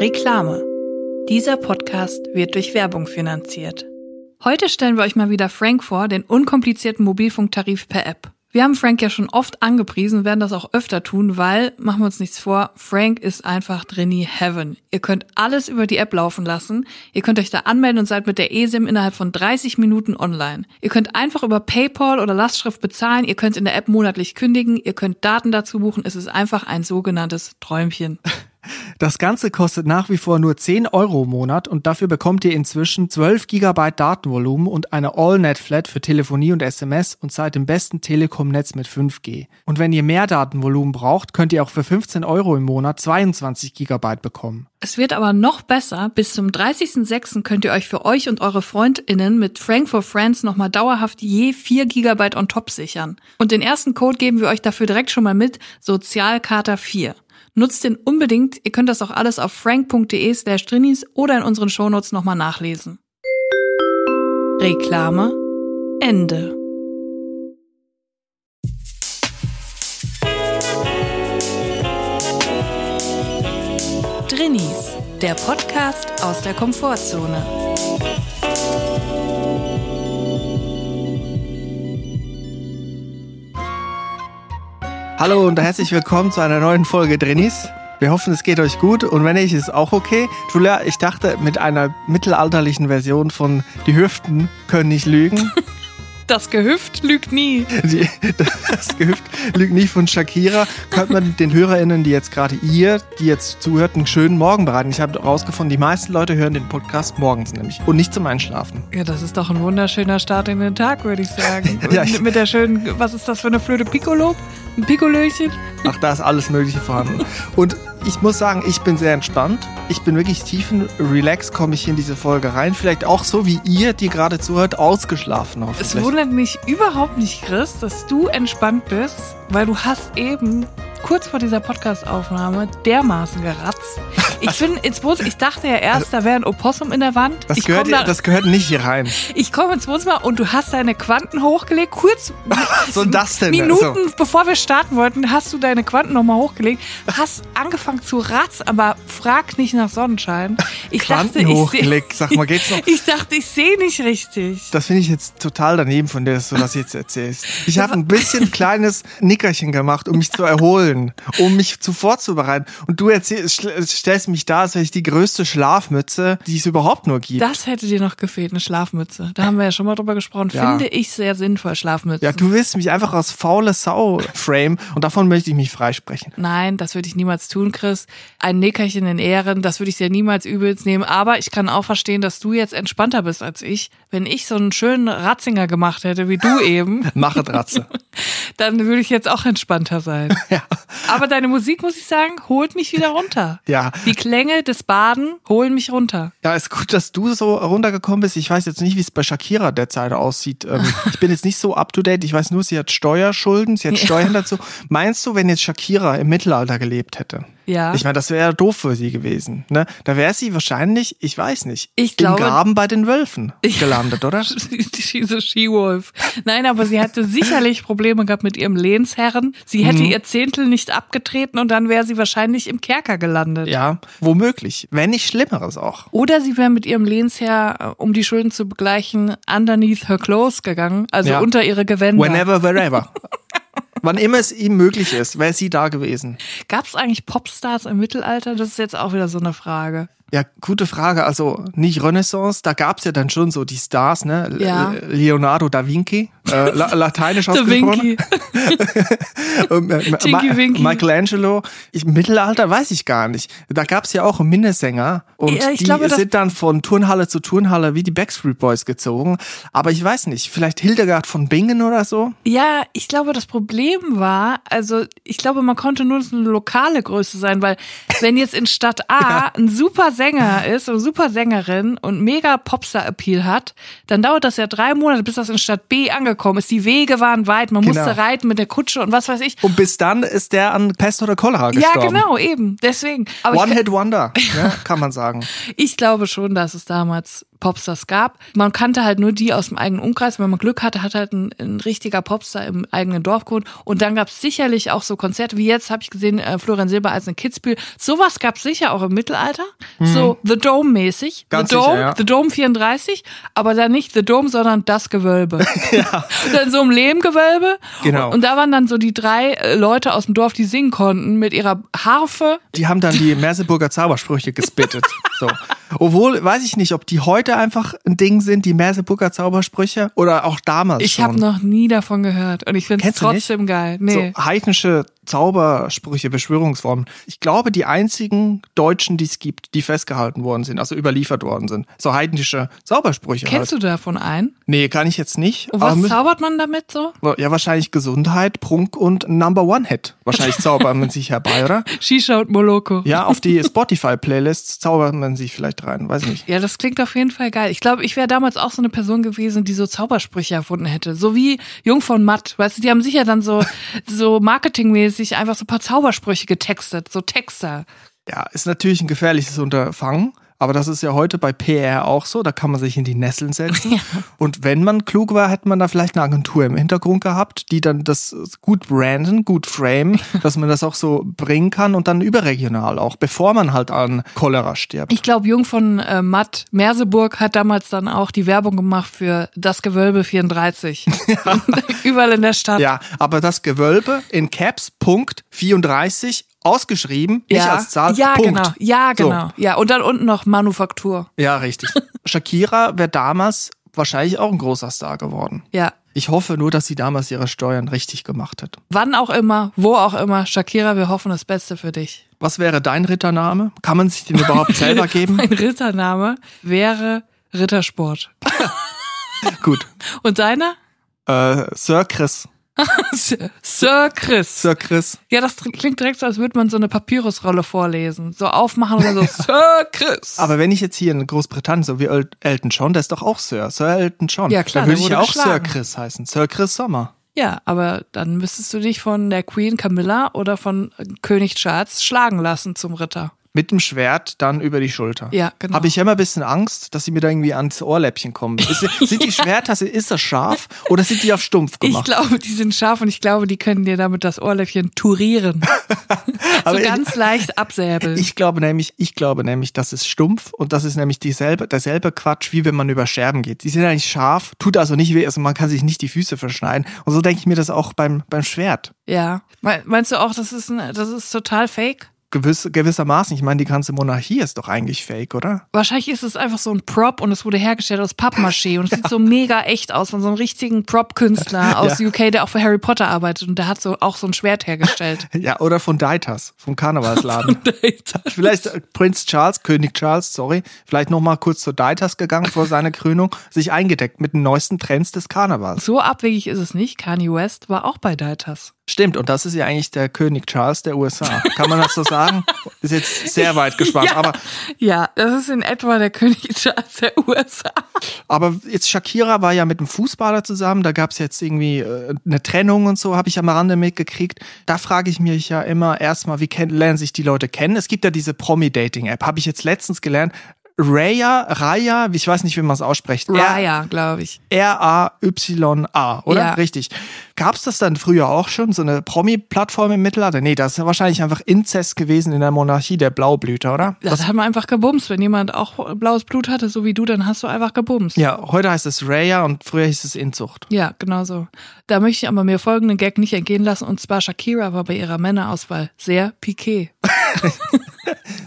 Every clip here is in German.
Reklame. Dieser Podcast wird durch Werbung finanziert. Heute stellen wir euch mal wieder Frank vor, den unkomplizierten Mobilfunktarif per App. Wir haben Frank ja schon oft angepriesen, werden das auch öfter tun, weil, machen wir uns nichts vor, Frank ist einfach Drini Heaven. Ihr könnt alles über die App laufen lassen. Ihr könnt euch da anmelden und seid mit der eSIM innerhalb von 30 Minuten online. Ihr könnt einfach über PayPal oder Lastschrift bezahlen. Ihr könnt in der App monatlich kündigen. Ihr könnt Daten dazu buchen. Es ist einfach ein sogenanntes Träumchen. Das Ganze kostet nach wie vor nur 10 Euro im Monat und dafür bekommt ihr inzwischen 12 Gigabyte Datenvolumen und eine All-Net-Flat für Telefonie und SMS und seid im besten Telekom-Netz mit 5G. Und wenn ihr mehr Datenvolumen braucht, könnt ihr auch für 15 Euro im Monat 22 Gigabyte bekommen. Es wird aber noch besser. Bis zum 30.06. könnt ihr euch für euch und eure FreundInnen mit Frank for Friends nochmal dauerhaft je 4 Gigabyte on top sichern. Und den ersten Code geben wir euch dafür direkt schon mal mit, Sozialkater 4. Nutzt den unbedingt. Ihr könnt das auch alles auf frank.de slash drinis oder in unseren Shownotes nochmal nachlesen. Reklame Ende. Drinnies, der Podcast aus der Komfortzone. Hallo und herzlich willkommen zu einer neuen Folge Drennis. Wir hoffen, es geht euch gut und wenn nicht, ist auch okay. Julia, ich dachte, mit einer mittelalterlichen Version von Die Hüften können nicht lügen. Das Gehüft lügt nie. Die, das Gehüft lügt nie von Shakira. Könnte man den HörerInnen, die jetzt gerade ihr, die jetzt zuhört, einen schönen Morgen bereiten. Ich habe herausgefunden, die meisten Leute hören den Podcast morgens nämlich und nicht zum Einschlafen. Ja, das ist doch ein wunderschöner Start in den Tag, würde ich sagen. Ja, ich- Mit der schönen, was ist das für eine Flöte Piccolo? Ein Piccolöchen? Ach, da ist alles Mögliche vorhanden. Und ich muss sagen, ich bin sehr entspannt. Ich bin wirklich tiefen Relax, komme ich hier in diese Folge rein. Vielleicht auch so wie ihr, die gerade zuhört, ausgeschlafen Es hoffentlich. wundert mich überhaupt nicht, Chris, dass du entspannt bist, weil du hast eben kurz vor dieser Podcast-Aufnahme dermaßen geratzt. Ich bin ins Wohnzimmer, ich dachte ja erst, da wäre ein Opossum in der Wand. Das ich gehört, komme da, das gehört nicht hier rein. ich komm ins Wohnzimmer und du hast deine Quanten hochgelegt, kurz So das denn? Minuten So. bevor wir starten wollten, hast du deine Quanten nochmal hochgelegt, hast angefangen zu ratzen, aber frag nicht nach Sonnenschein. Ich Quanten dachte, ich hochgelegt. Sag mal, geht's noch? Ich dachte, ich sehe nicht richtig. Das finde ich jetzt total daneben von dir, dass du das jetzt erzählst. Ich habe ein bisschen kleines Nickerchen gemacht, um mich zu erholen, um mich zu vorzubereiten. Und du erzählst, stellst mich da, als wäre ich die größte Schlafmütze, die es überhaupt nur gibt. Das hätte dir noch gefehlt, eine Schlafmütze. Da haben wir ja schon mal drüber gesprochen. Ja. Finde ich sehr sinnvoll, Schlafmützen. Ja, du willst mich einfach aus faule Sau frame und davon möchte ich mich freisprechen. Nein, das würde ich niemals tun, Chris. Ein Nickerchen in Ehren, das würde ich dir niemals übelst nehmen. Aber ich kann auch verstehen, dass du jetzt entspannter bist als ich. Wenn ich so einen schönen Ratzinger gemacht hätte, wie du eben, Mache Dratze. dann würde ich jetzt auch entspannter sein. Ja. Aber deine Musik, muss ich sagen, holt mich wieder runter. Ja. Die Klänge des Baden holen mich runter. Ja, ist gut, dass du so runtergekommen bist. Ich weiß jetzt nicht, wie es bei Shakira derzeit aussieht. Ähm, ich bin jetzt nicht so up to date. Ich weiß nur, sie hat Steuerschulden, sie hat. Steuern dazu. Meinst du, wenn jetzt Shakira im Mittelalter gelebt hätte? Ja. Ich meine, das wäre ja doof für sie gewesen. Ne? Da wäre sie wahrscheinlich, ich weiß nicht, Ich glaube- im Graben bei den Wölfen Ich- gelandet, oder? She's a She-Wolf. Nein, aber sie hatte sicherlich Probleme gehabt mit ihrem Lehnsherren. Sie hätte Mhm. ihr Zehntel nicht abgetreten und dann wäre sie wahrscheinlich im Kerker gelandet. Ja, womöglich. Wenn nicht Schlimmeres auch. Oder sie wäre mit ihrem Lehnsherr, äh, um die Schulden zu begleichen, underneath her clothes gegangen, also Ja. unter ihre Gewänder. Whenever, wherever. Wann immer es ihm möglich ist, wäre sie da gewesen. Gab es eigentlich Popstars im Mittelalter? Das ist jetzt auch wieder so eine Frage. Ja, gute Frage. Also nicht Renaissance, da gab's ja dann schon so die Stars, ne? Ja. Leonardo da Vinci, äh, la lateinisch ausgesprochen. Winky. Äh, Winky. Michelangelo. Ich, Mittelalter weiß ich gar nicht. Da gab's ja auch Minnesänger und Ja, ich die glaube, sind dann von Turnhalle zu Turnhalle wie die Backstreet Boys gezogen. Aber ich weiß nicht, vielleicht Hildegard von Bingen oder so? Ja, ich glaube, das Problem war, also ich glaube, man konnte nur so eine lokale Größe sein, weil wenn jetzt in Stadt A ein super Sänger ist oder super Sängerin und mega Popstar-Appeal hat, dann dauert das ja drei Monate, bis das in Stadt B angekommen runterkommen ist. Die Wege waren weit, man Genau. musste reiten mit der Kutsche und was weiß ich. Und bis dann ist der an Pest oder Cholera Ja, gestorben. genau, eben. Deswegen. Aber ich, One-Hit-Wonder, ja, kann man sagen. ich glaube schon, dass es damals Popstars gab. Man kannte halt nur die aus dem eigenen Umkreis. Wenn man Glück hatte, hat halt ein, ein richtiger Popstar im eigenen Dorf gewohnt. Und dann gab es sicherlich auch so Konzerte, wie jetzt habe ich gesehen, äh, Florian Silber als in Kitzbühel. Sowas gab es sicher auch im Mittelalter. So The Dome-mäßig. Mhm. The Dome, sicher, ja. The Dome 34, aber dann nicht The Dome, sondern das Gewölbe. ja. Dann so im Lehmgewölbe. Genau. Und, da waren dann so die drei äh, Leute aus dem Dorf, die singen konnten mit ihrer Harfe. Die haben dann die Merseburger Zaubersprüche gespittet. So. Obwohl, weiß ich nicht, ob die heute einfach ein Ding sind, die Merseburger Zaubersprüche, oder auch damals Ich habe noch nie davon gehört und ich finde es trotzdem geil. Nee. So heidnische Zaubersprüche, Beschwörungsformen. Ich glaube, die einzigen Deutschen, die es gibt, die festgehalten worden sind, also überliefert worden sind. So heidnische Zaubersprüche. Kennst halt. du davon einen? Nee, kann ich jetzt nicht. Und aber was mü- zaubert man damit so? ja, wahrscheinlich Gesundheit, Prunk und Number One Hit. Wahrscheinlich zaubert man sich herbei, oder? Shisha und Moloko. Ja, auf die Spotify-Playlists zaubert man sich vielleicht rein, weiß ich nicht. Ja, das klingt auf jeden Fall geil. Ich glaube, ich wäre damals auch so eine Person gewesen, die so Zaubersprüche erfunden hätte. So wie Jung von Matt. Weißt du, die haben sicher dann so, so marketingmäßig einfach so ein paar Zaubersprüche getextet. So Texter. Ja, ist natürlich ein gefährliches Unterfangen, aber das ist ja heute bei PR auch so, da kann man sich in die Nesseln setzen. Und wenn man klug war, hätte man da vielleicht eine Agentur im Hintergrund gehabt, die dann das gut branden, gut framen, dass man das auch so bringen kann und dann überregional auch, bevor man halt an Cholera stirbt. Ich glaube, Jung von äh, Matt Merseburg hat damals dann auch die Werbung gemacht für das Gewölbe 34. Überall in der Stadt. Ja, aber das Gewölbe in Caps Punkt 34 ausgeschrieben, nicht ja. als Zahl. ja Punkt. genau. Ja, So. genau. Ja, und dann unten noch Manufaktur. Ja, richtig. Shakira wäre damals wahrscheinlich auch ein großer Star geworden. Ja. Ich hoffe nur, dass sie damals ihre Steuern richtig gemacht hat. Wann auch immer, wo auch immer, Shakira, wir hoffen das Beste für dich. Was wäre dein Rittername? Kann man sich den überhaupt selber geben? Mein Rittername wäre Rittersport. Gut. Und deiner? Äh, Sir Chris. Sir Chris. Sir Chris. Ja, das klingt direkt so, als würde man so eine Papyrusrolle vorlesen. So aufmachen und so Sir Chris. Aber wenn ich jetzt hier in Großbritannien, so wie El Elton John, der ist doch auch Sir. Sir Elton John. Ja, klar, Dann würde ich ja auch Sir geschlagen. Chris heißen. Sir Chris Sommer. ja, aber dann müsstest du dich von der Queen Camilla oder von König Charles schlagen lassen zum Ritter. Mit dem Schwert dann über die Schulter. Ja, genau. Habe ich ja immer ein bisschen Angst, dass sie mir da irgendwie ans Ohrläppchen kommen. Ist, sind die Schwerter, ist das scharf oder sind die auf stumpf Ich gemacht? glaube, die sind scharf und ich glaube, die können dir damit das Ohrläppchen turieren. So ich- ganz leicht absäbeln. Ich glaube nämlich, ich glaube nämlich, das ist stumpf und das ist nämlich dieselbe, derselbe Quatsch, wie wenn man über Scherben geht. Die sind eigentlich scharf, tut also nicht weh, also man kann sich nicht die Füße verschneiden. Und so denke ich mir das auch beim, beim Schwert. ja. Me- Meinst du auch, das ist, ein, das ist total fake? Gewiss, gewissermaßen. Ich meine, die ganze Monarchie ist doch eigentlich fake, oder? Wahrscheinlich ist es einfach so ein Prop und es wurde hergestellt aus Pappmaché und es sieht so mega echt aus von so einem richtigen Prop-Künstler aus Ja. UK, der auch für Harry Potter arbeitet und der hat so auch so ein Schwert hergestellt. Ja, oder von Deitas, vom Karnevalsladen. Vielleicht äh, Prinz Charles, König Charles, sorry, vielleicht noch mal kurz zu Deitas gegangen vor seiner Krönung, sich eingedeckt mit den neuesten Trends des Karnevals. so abwegig ist es nicht. Kanye West war auch bei Deitas. Stimmt, und das ist ja eigentlich der König Charles der USA. Kann man das so sagen? Ist jetzt sehr weit gespannt, Ja. aber Ja, das ist in etwa der König Charles der USA. Aber jetzt Shakira war ja mit einem Fußballer zusammen, da gab's jetzt irgendwie äh, eine Trennung und so, habe ich am Rande mitgekriegt. Da frage ich mich ja immer erstmal, wie lernen sich die Leute kennen? Es gibt ja diese Promi-Dating-App, habe ich jetzt letztens gelernt. Raya, Raya, ich weiß nicht, wie man es ausspricht. Raya, glaube ich. R-A-Y-A, oder? Ja. Richtig. Gab's das dann früher auch schon, so eine Promi-Plattform im Mittelalter? Nee, das ist ja wahrscheinlich einfach Inzest gewesen in der Monarchie, der Blaublüter, oder? Das hat man einfach gebumst. Wenn jemand auch blaues Blut hatte, so wie du, dann hast du einfach gebumst. Ja, heute heißt es Raya und früher hieß es Inzucht. Ja, genau so. Da möchte ich aber mir folgenden Gag nicht entgehen lassen. Und zwar Shakira war bei ihrer Männerauswahl sehr piqué.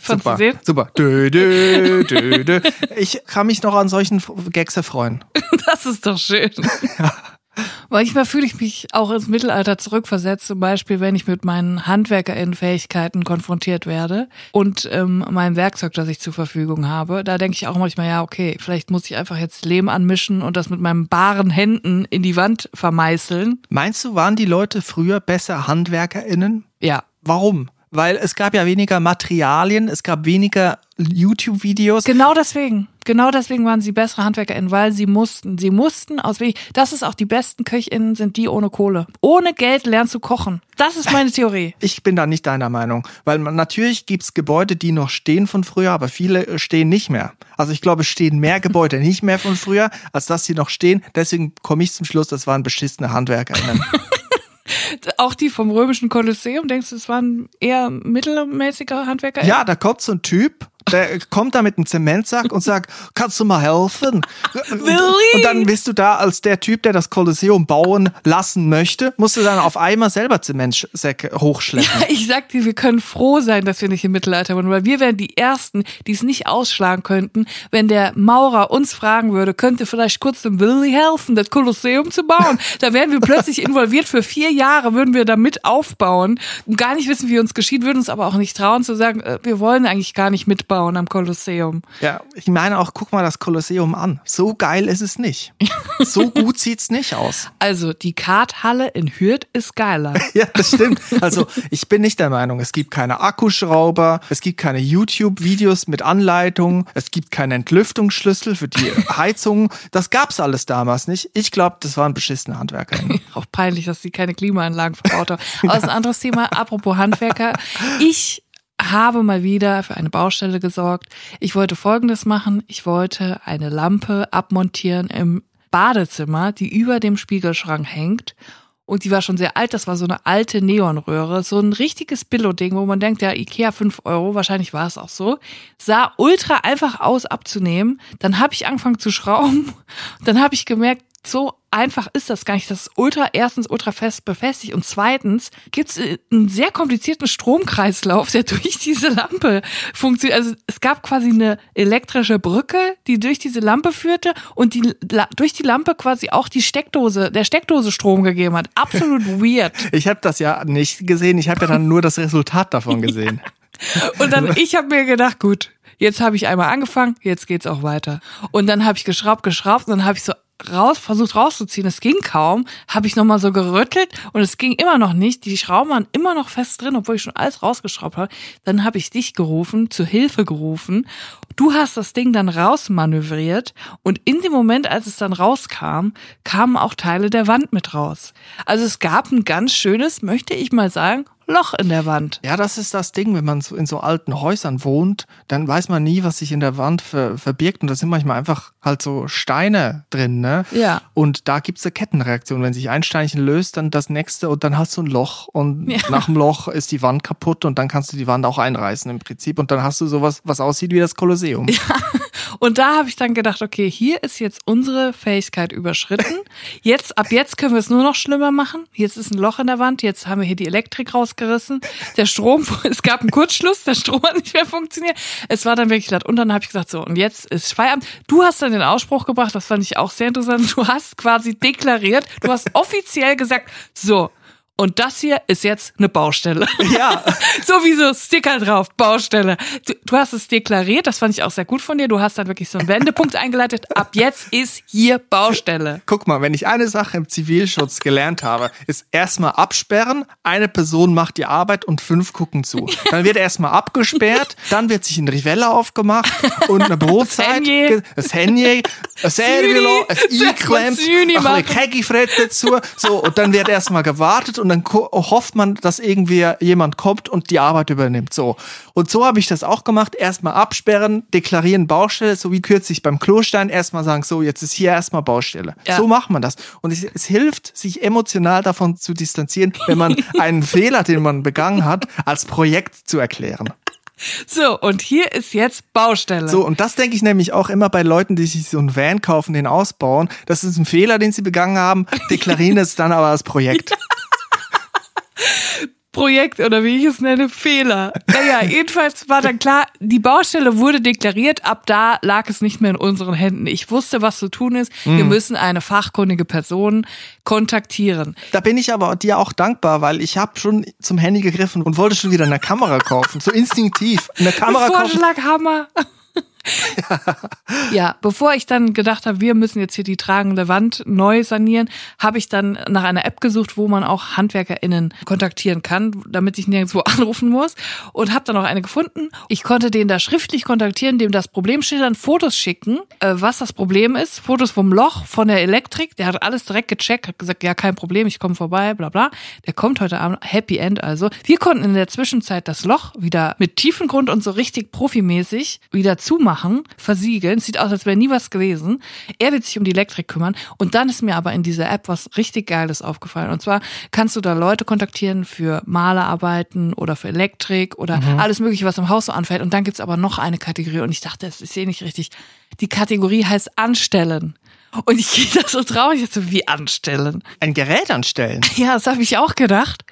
Fandst du Super, den? super. Dö, dö, dö, dö. Ich kann mich noch an solchen Gags erfreuen. Das ist doch schön. Manchmal fühle ich mich auch ins Mittelalter zurückversetzt, zum Beispiel, wenn ich mit meinen HandwerkerInnen-Fähigkeiten konfrontiert werde und ähm, meinem Werkzeug, das ich zur Verfügung habe. Da denke ich auch manchmal, ja, okay, vielleicht muss ich einfach jetzt Lehm anmischen und das mit meinen baren Händen in die Wand vermeißeln. Meinst du, waren die Leute früher besser HandwerkerInnen? Ja, Warum? Weil es gab ja weniger Materialien, es gab weniger YouTube-Videos. genau deswegen. genau deswegen waren sie bessere HandwerkerInnen, weil sie mussten. Sie mussten aus wenig. Das ist auch die besten KöchInnen, sind die ohne Kohle. Ohne Geld lernst du kochen. Das ist meine Theorie. Ich bin da nicht deiner Meinung, weil man, natürlich gibt's Gebäude, die noch stehen von früher, aber viele äh, stehen nicht mehr. Also ich glaube, es stehen mehr Gebäude nicht mehr von früher, als dass sie noch stehen. Deswegen komme ich zum Schluss, das waren beschissene HandwerkerInnen. Auch die vom römischen Kolosseum, denkst du, es waren eher mittelmäßige Handwerker? Ja, da kommt so ein Typ der kommt da mit einem Zementsack und sagt, kannst du mal helfen? Willi? Und dann bist du da als der Typ, der das Kolosseum bauen lassen möchte, musst du dann auf einmal selber Zementsäcke hochschleppen. Ja, ich sag dir, wir können froh sein, dass wir nicht im Mittelalter waren, weil wir wären die Ersten, die es nicht ausschlagen könnten, wenn der Maurer uns fragen würde, könnte vielleicht kurz dem Willi helfen, das Kolosseum zu bauen. Da wären wir plötzlich involviert. Für vier Jahre würden wir da mit aufbauen und gar nicht wissen, wie uns geschieht, würden uns aber auch nicht trauen zu sagen, äh, wir wollen eigentlich gar nicht mitbauen bauen am Kolosseum. Ja, ich meine auch, guck mal das Kolosseum an. So geil ist es nicht. So gut sieht's nicht aus. Also, die Karthalle in Hürth ist geiler. ja, das stimmt. Also, ich bin nicht der Meinung, es gibt keine Akkuschrauber, es gibt keine YouTube-Videos mit Anleitungen, es gibt keinen Entlüftungsschlüssel für die Heizung. Das gab's alles damals nicht. Ich glaube, das waren beschissene Handwerker. Auch peinlich, dass sie keine Klimaanlagen verbaut haben. Aber ist ein anderes Thema. Apropos Handwerker. Ich habe mal wieder für eine Baustelle gesorgt. Ich wollte Folgendes machen. Ich wollte eine Lampe abmontieren im Badezimmer, die über dem Spiegelschrank hängt. Und die war schon sehr alt. Das war so eine alte Neonröhre. So ein richtiges Billo-Ding, wo man denkt, ja, Ikea 5 Euro. Wahrscheinlich war es auch so. Sah ultra einfach aus abzunehmen. Dann habe ich angefangen zu schrauben. Dann habe ich gemerkt, so einfach ist das gar nicht. Das ist ultra, erstens ultra fest befestigt und zweitens gibt es einen sehr komplizierten Stromkreislauf, der durch diese Lampe funktioniert. Also es gab quasi eine elektrische Brücke, die durch diese Lampe führte und die durch die Lampe quasi auch die Steckdose, der Steckdose Strom gegeben hat. Absolut weird. Ich habe das ja nicht gesehen. Ich habe ja dann nur das Resultat davon gesehen. Ja. Und dann ich habe mir gedacht, gut, jetzt habe ich einmal angefangen, jetzt geht's auch weiter. Und dann habe ich geschraubt, geschraubt und dann habe ich so raus, versucht rauszuziehen. Es ging kaum. Habe ich nochmal so gerüttelt und es ging immer noch nicht. Die Schrauben waren immer noch fest drin, obwohl ich schon alles rausgeschraubt habe. Dann habe ich dich gerufen, zu Hilfe gerufen. Du hast das Ding dann rausmanövriert und in dem Moment, als es dann rauskam, kamen auch Teile der Wand mit raus. Also es gab ein ganz schönes, möchte ich mal sagen, Loch in der Wand. Ja, das ist das Ding, wenn man so in so alten Häusern wohnt, dann weiß man nie, was sich in der Wand ver verbirgt. Und da sind manchmal einfach halt so Steine drin, ne? Ja. Und da gibt's eine Kettenreaktion. Wenn sich ein Steinchen löst, dann das nächste und dann hast du ein Loch und ja. nach dem Loch ist die Wand kaputt und dann kannst du die Wand auch einreißen im Prinzip. Und dann hast du sowas, was aussieht wie das Kolosseum. Ja. Und da habe ich dann gedacht, okay, hier ist jetzt unsere Fähigkeit überschritten. Jetzt, ab jetzt können wir es nur noch schlimmer machen. Jetzt ist ein Loch in der Wand, jetzt haben wir hier die Elektrik rausgerissen. Der Strom, es gab einen Kurzschluss, der Strom hat nicht mehr funktioniert. Es war dann wirklich laut. Und dann habe ich gesagt, so, und jetzt ist Feierabend. Du hast dann den Ausspruch gebracht, das fand ich auch sehr interessant. Du hast quasi deklariert, du hast offiziell gesagt, so, und das hier ist jetzt eine Baustelle. Ja. Sowieso Sticker drauf, Baustelle. Du, du, hast es deklariert, das fand ich auch sehr gut von dir. Du hast dann wirklich so einen Wendepunkt eingeleitet. Ab jetzt ist hier Baustelle. Guck mal, wenn ich eine Sache im Zivilschutz gelernt habe, ist erstmal absperren, eine Person macht die Arbeit und fünf gucken zu. Dann wird erstmal abgesperrt, dann wird sich ein Rivella aufgemacht und eine Brotzeit. Das Henje, ein Servilo, ein Eiklemmt, ein Kegifred dazu. So, und dann wird erstmal gewartet und dann hofft man, dass irgendwie jemand kommt und die Arbeit übernimmt. So. Und so habe ich das auch gemacht. Erstmal absperren, deklarieren Baustelle, so wie kürzlich beim Klostein. Erstmal sagen, so, jetzt ist hier erstmal Baustelle. Ja. So macht man das. Und es, es hilft, sich emotional davon zu distanzieren, wenn man einen Fehler, den man begangen hat, als Projekt zu erklären. So, und hier ist jetzt Baustelle. So, und das denke ich nämlich auch immer bei Leuten, die sich so einen Van kaufen, den ausbauen. Das ist ein Fehler, den sie begangen haben, deklarieren es dann aber als Projekt. Projekt oder wie ich es nenne, Fehler. Naja, jedenfalls war dann klar, die Baustelle wurde deklariert, ab da lag es nicht mehr in unseren Händen. Ich wusste, was zu tun ist. Mhm. Wir müssen eine fachkundige Person kontaktieren. Da bin ich aber dir auch dankbar, weil ich habe schon zum Handy gegriffen und wollte schon wieder eine Kamera kaufen. So instinktiv. Eine Kamera Vorschlaghammer. ja, bevor ich dann gedacht habe, wir müssen jetzt hier die tragende Wand neu sanieren, habe ich dann nach einer App gesucht, wo man auch HandwerkerInnen kontaktieren kann, damit ich nirgendwo anrufen muss und habe dann auch eine gefunden. Ich konnte den da schriftlich kontaktieren, dem das Problem schildern, Fotos schicken, äh, was das Problem ist, Fotos vom Loch, von der Elektrik, der hat alles direkt gecheckt, hat gesagt, ja, kein Problem, ich komme vorbei, bla bla. Der kommt heute Abend, Happy End also. Wir konnten in der Zwischenzeit das Loch wieder mit tiefen Grund und so richtig profimäßig wieder zumachen, versiegeln. Sieht aus, als wäre nie was gewesen. Er wird sich um die Elektrik kümmern. Und dann ist mir aber in dieser App was richtig Geiles aufgefallen. Und zwar kannst du da Leute kontaktieren für Malerarbeiten oder für Elektrik oder mhm. alles mögliche, was im Haus so anfällt. Und dann gibt's aber noch eine Kategorie. Und ich dachte, das ist eh nicht richtig. Die Kategorie heißt Anstellen. Und ich gehe da so traurig, so wie anstellen. Ein Gerät anstellen? Ja, das habe ich auch gedacht.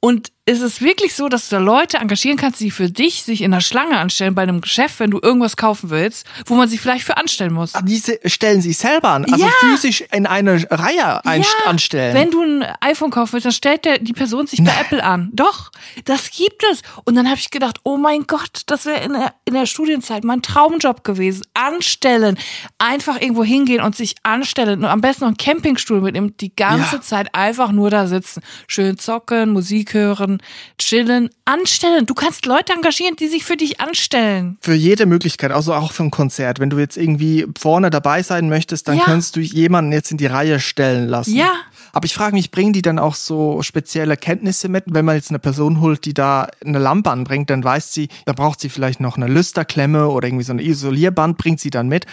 Und ist es wirklich so, dass du da Leute engagieren kannst, die für dich sich in der Schlange anstellen bei einem Geschäft, wenn du irgendwas kaufen willst, wo man sich vielleicht für anstellen muss? Aber diese stellen sich selber an, also ja. physisch in eine Reihe ja. anstellen. Wenn du ein iPhone kaufen willst, dann stellt der, die Person sich bei Apple an. Doch, das gibt es. Und dann habe ich gedacht, oh mein Gott, das wäre in der, in der Studienzeit mein Traumjob gewesen. Anstellen. Einfach irgendwo hingehen und sich anstellen. Und am besten noch einen Campingstuhl mitnehmen, die ganze ja. Zeit einfach nur da sitzen. Schön zocken, Musik hören, chillen, anstellen. Du kannst Leute engagieren, die sich für dich anstellen. Für jede Möglichkeit, also auch für ein Konzert. Wenn du jetzt irgendwie vorne dabei sein möchtest, dann ja. kannst du jemanden jetzt in die Reihe stellen lassen. Ja. Aber ich frage mich, bringen die dann auch so spezielle Kenntnisse mit? Wenn man jetzt eine Person holt, die da eine Lampe anbringt, dann weiß sie, da braucht sie vielleicht noch eine Lüsterklemme oder irgendwie so ein Isolierband, bringt sie dann mit.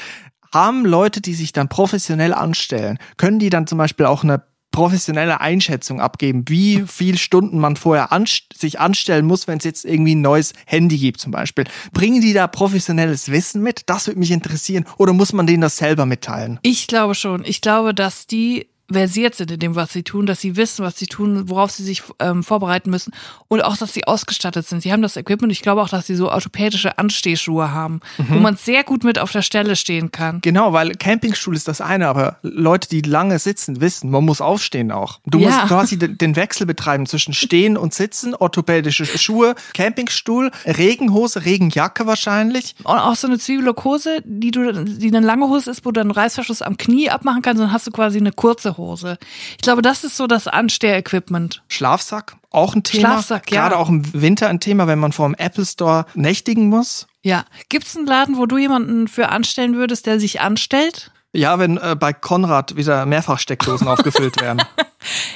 Haben Leute, die sich dann professionell anstellen, können die dann zum Beispiel auch eine professionelle Einschätzung abgeben, wie viel Stunden man vorher anst sich anstellen muss, wenn es jetzt irgendwie ein neues Handy gibt zum Beispiel. Bringen die da professionelles Wissen mit? Das würde mich interessieren. Oder muss man denen das selber mitteilen? Ich glaube schon. Ich glaube, dass die versiert sind in dem, was sie tun, dass sie wissen, was sie tun, worauf sie sich ähm, vorbereiten müssen und auch, dass sie ausgestattet sind. Sie haben das Equipment. Ich glaube auch, dass sie so orthopädische Anstehschuhe haben, mhm. wo man sehr gut mit auf der Stelle stehen kann. Genau, weil Campingstuhl ist das eine, aber Leute, die lange sitzen, wissen, man muss aufstehen auch. Du ja. musst quasi den Wechsel betreiben zwischen Stehen und Sitzen, orthopädische Schuhe, Campingstuhl, Regenhose, Regenjacke wahrscheinlich. Und auch so eine Zwiebelhose, die du, die eine lange Hose ist, wo du einen Reißverschluss am Knie abmachen kannst, dann hast du quasi eine kurze Hose. Ich glaube, das ist so das Ansteher-Equipment. Schlafsack, auch ein Thema. Schlafsack, ja. Gerade auch im Winter ein Thema, wenn man vor dem Apple Store nächtigen muss. Ja. Gibt es einen Laden, wo du jemanden für anstellen würdest, der sich anstellt? Ja, wenn äh, bei Konrad wieder Mehrfachsteckdosen aufgefüllt werden.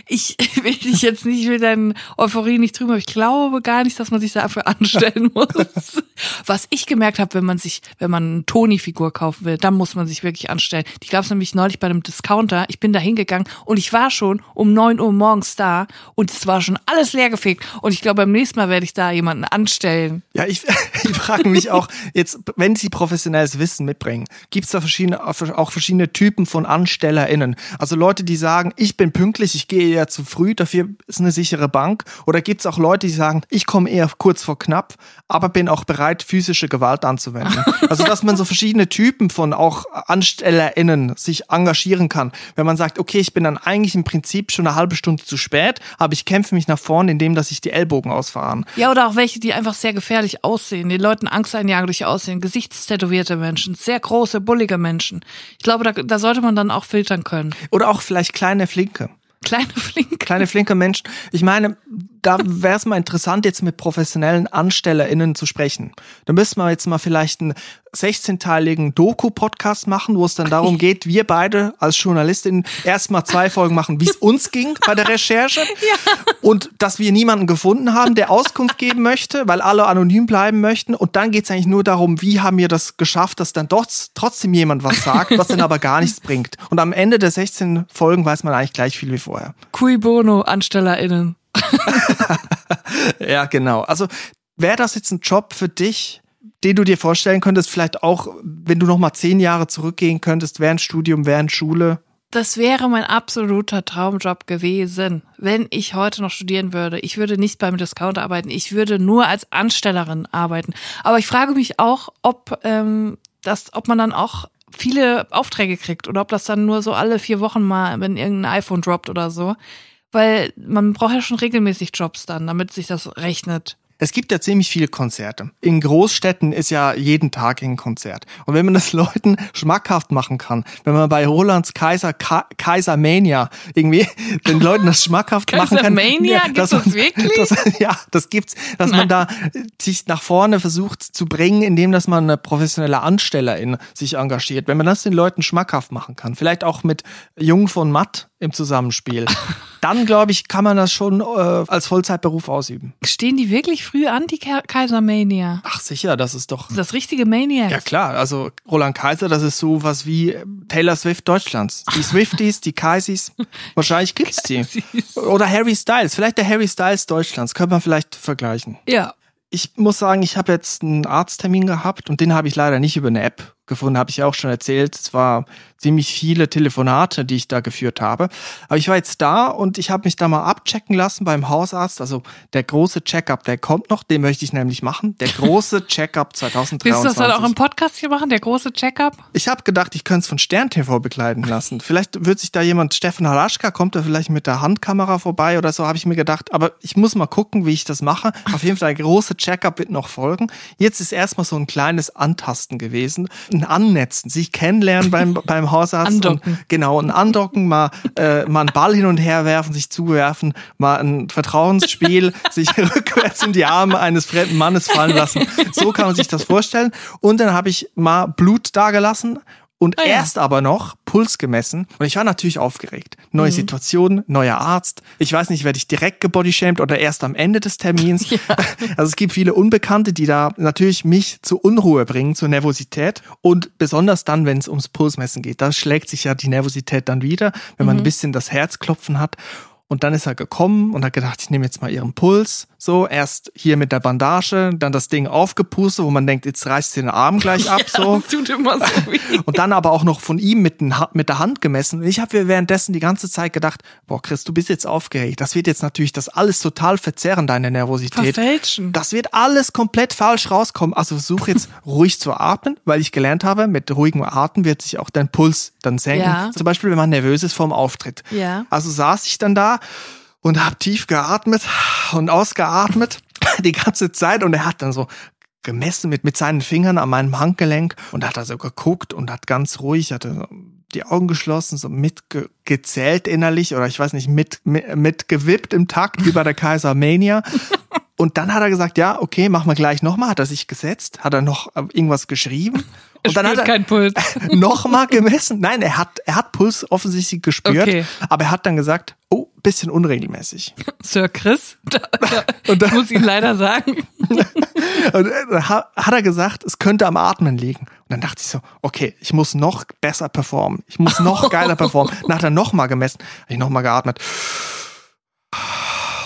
Ich will dich jetzt nicht mit deinen Euphorie nicht drüber. Ich glaube gar nicht, dass man sich dafür anstellen muss. Was ich gemerkt habe, wenn man sich, wenn man eine Toni-Figur kaufen will, dann muss man sich wirklich anstellen. Die gab es nämlich neulich bei einem Discounter. Ich bin da hingegangen und ich war schon um neun Uhr morgens da und es war schon alles leergefegt. Und ich glaube, beim nächsten Mal werde ich da jemanden anstellen. Ja, ich, ich frage mich auch, jetzt, wenn sie professionelles Wissen mitbringen, gibt es da verschiedene, auch verschiedene Typen von AnstellerInnen. Also Leute, die sagen, ich bin pünktlich, ich gehe eher zu früh, dafür ist eine sichere Bank. Oder gibt es auch Leute, die sagen, ich komme eher kurz vor knapp, aber bin auch bereit, physische Gewalt anzuwenden. Also, dass man so verschiedene Typen von auch AnstellerInnen sich engagieren kann. Wenn man sagt, okay, ich bin dann eigentlich im Prinzip schon eine halbe Stunde zu spät, aber ich kämpfe mich nach vorne, indem dass ich die Ellbogen ausfahren. Ja, oder auch welche, die einfach sehr gefährlich aussehen, den Leuten Angst einjagen durch Aussehen, gesichtstätowierte Menschen, sehr große, bullige Menschen. Ich glaube, da, da sollte man dann auch filtern können. Oder auch vielleicht kleine Flinke. Kleine flinke. Kleine flinke Menschen. Ich meine, da wäre es mal interessant, jetzt mit professionellen AnstellerInnen zu sprechen. Da müssen wir jetzt mal vielleicht einen 16-teiligen Doku-Podcast machen, wo es dann darum geht, wir beide als Journalistin erstmal zwei Folgen machen, wie es uns ging bei der Recherche. Ja. Und dass wir niemanden gefunden haben, der Auskunft geben möchte, weil alle anonym bleiben möchten. Und dann geht es eigentlich nur darum, wie haben wir das geschafft, dass dann doch trotzdem jemand was sagt, was dann aber gar nichts bringt. Und am Ende der 16 Folgen weiß man eigentlich gleich viel wie vorher. Cui bono, AnstellerInnen. ja, genau. Also wäre das jetzt ein Job für dich, den du dir vorstellen könntest, vielleicht auch, wenn du noch mal zehn Jahre zurückgehen könntest, während Studium, während Schule? Das wäre mein absoluter Traumjob gewesen, wenn ich heute noch studieren würde. Ich würde nicht beim Discounter arbeiten, ich würde nur als Anstellerin arbeiten. Aber ich frage mich auch, ob ähm, das, ob man dann auch viele Aufträge kriegt oder ob das dann nur so alle vier Wochen mal, wenn irgendein iPhone droppt oder so weil man braucht ja schon regelmäßig Jobs dann, damit sich das rechnet. Es gibt ja ziemlich viele Konzerte. In Großstädten ist ja jeden Tag ein Konzert. Und wenn man das Leuten schmackhaft machen kann, wenn man bei Rolands Kaiser Ka Kaisermania irgendwie den Leuten das schmackhaft machen kann. Kaisermania? Gibt's das man- wirklich? Das, ja, das gibt's, dass man da sich nach vorne versucht zu bringen, indem dass man eine professionelle Anstellerin sich engagiert. Wenn man das den Leuten schmackhaft machen kann, vielleicht auch mit Jung von Matt im Zusammenspiel, dann glaube ich, kann man das schon äh, als Vollzeitberuf ausüben. Stehen die wirklich früh an, die Ka- Kaisermania? Ach sicher, das ist doch. Das ist das richtige Maniacs. Ja klar, also Roland Kaiser, das ist so was wie Taylor Swift Deutschlands. Die Swifties, die Kaisis, wahrscheinlich gibt's die. Oder Harry Styles, vielleicht der Harry Styles Deutschlands, könnte man vielleicht vergleichen. Ja. Ich muss sagen, ich habe jetzt einen Arzttermin gehabt und den habe ich leider nicht über eine App gefunden, habe ich ja auch schon erzählt. Es war ziemlich viele Telefonate, die ich da geführt habe. Aber ich war jetzt da und ich habe mich da mal abchecken lassen beim Hausarzt. Also der große Checkup, der kommt noch, den möchte ich nämlich machen. Der große Checkup 2023. Willst du das dann auch im Podcast hier machen, der große Checkup? Ich habe gedacht, ich könnte es von Stern TV begleiten lassen. Vielleicht wird sich da jemand, Steffen Halaschka, kommt da vielleicht mit der Handkamera vorbei oder so, habe ich mir gedacht. Aber ich muss mal gucken, wie ich das mache. Auf jeden Fall, der große Checkup wird noch folgen. Jetzt ist erstmal so ein kleines Antasten gewesen. Ein Annetzen, sich kennenlernen beim, beim Hausarzt. Andocken. Und, genau, ein Andocken, mal, äh, mal einen Ball hin und her werfen, sich zuwerfen, mal ein Vertrauensspiel, sich rückwärts in die Arme eines fremden Mannes fallen lassen. So kann man sich das vorstellen. Und dann habe ich mal Blut dagelassen und Ah ja. erst aber noch Puls gemessen. Und ich war natürlich aufgeregt. Neue Mhm. Situation, neuer Arzt. Ich weiß nicht, werde ich direkt gebodyshamed oder erst am Ende des Termins. Also es gibt viele Unbekannte, die da natürlich mich zu Unruhe bringen, zur Nervosität. Und besonders dann, wenn es ums Pulsmessen geht. Da schlägt sich ja die Nervosität dann wieder, wenn Mhm. man ein bisschen das Herzklopfen hat. Und dann ist er gekommen und hat gedacht, ich nehme jetzt mal ihren Puls. So, erst hier mit der Bandage, dann das Ding aufgepustet, wo man denkt, jetzt reißt sie den Arm gleich ab. so. Das tut immer so weh. Und dann aber auch noch von ihm mit, den mit der Hand gemessen. Und ich habe mir währenddessen die ganze Zeit gedacht, boah, Chris, du bist jetzt aufgeregt. Das wird jetzt natürlich das alles total verzerren, deine Nervosität. Verfälschen. Das wird alles komplett falsch rauskommen. Also versuch jetzt ruhig zu atmen, weil ich gelernt habe, mit ruhigem Atmen wird sich auch dein Puls dann senken. Ja. Zum Beispiel, wenn man nervös ist vorm Auftritt. Ja. Also saß ich dann da und habe tief geatmet und ausgeatmet die ganze Zeit und er hat dann so gemessen mit, mit seinen Fingern an meinem Handgelenk und hat da so geguckt und hat ganz ruhig, hatte so die Augen geschlossen, so mitgezählt innerlich oder ich weiß nicht, mit, mit, mitgewippt im Takt wie bei der Kaisermania. Und dann hat er gesagt, ja, okay, machen wir gleich nochmal. Hat er sich gesetzt, hat er noch äh, irgendwas geschrieben. Und dann hat er kein Puls. nochmal gemessen. Nein, er hat, er hat Puls offensichtlich gespürt, Okay. aber er hat dann gesagt, oh, bisschen unregelmäßig. Sir Chris, da, da, Und dann- ich muss ihn leider sagen. Und dann ha- hat er gesagt, es könnte am Atmen liegen. Und dann dachte ich so, okay, ich muss noch besser performen. Ich muss noch geiler performen. Dann hat er nochmal gemessen, habe ich nochmal geatmet.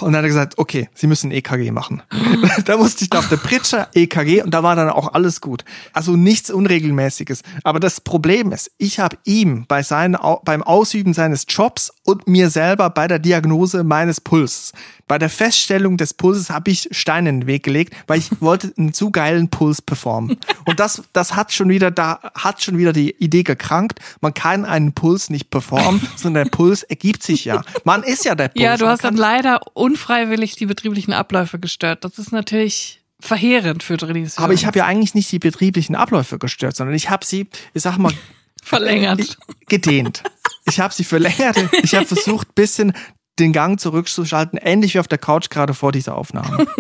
Und dann hat er gesagt, okay, Sie müssen EKG machen. da musste ich auf der Pritscher EKG und da war dann auch alles gut. Also nichts Unregelmäßiges. Aber das Problem ist, ich habe ihm bei seinen, beim Ausüben seines Jobs und mir selber bei der Diagnose meines Pulses, bei der Feststellung des Pulses habe ich Steine in den Weg gelegt, weil ich wollte einen zu geilen Puls performen. Und das, das hat schon wieder, da hat schon wieder die Idee gekrankt. Man kann einen Puls nicht performen, sondern der Puls ergibt sich ja. Man ist ja der Puls. Ja, du hast dann leider unfreiwillig die betrieblichen Abläufe gestört. Das ist natürlich verheerend für Drillis. Aber ich habe ja eigentlich nicht die betrieblichen Abläufe gestört, sondern ich habe sie, ich sag mal, verlängert. gedehnt. Ich habe sie verlängert. Ich habe versucht, bisschen den Gang zurückzuschalten, ähnlich wie auf der Couch gerade vor dieser Aufnahme.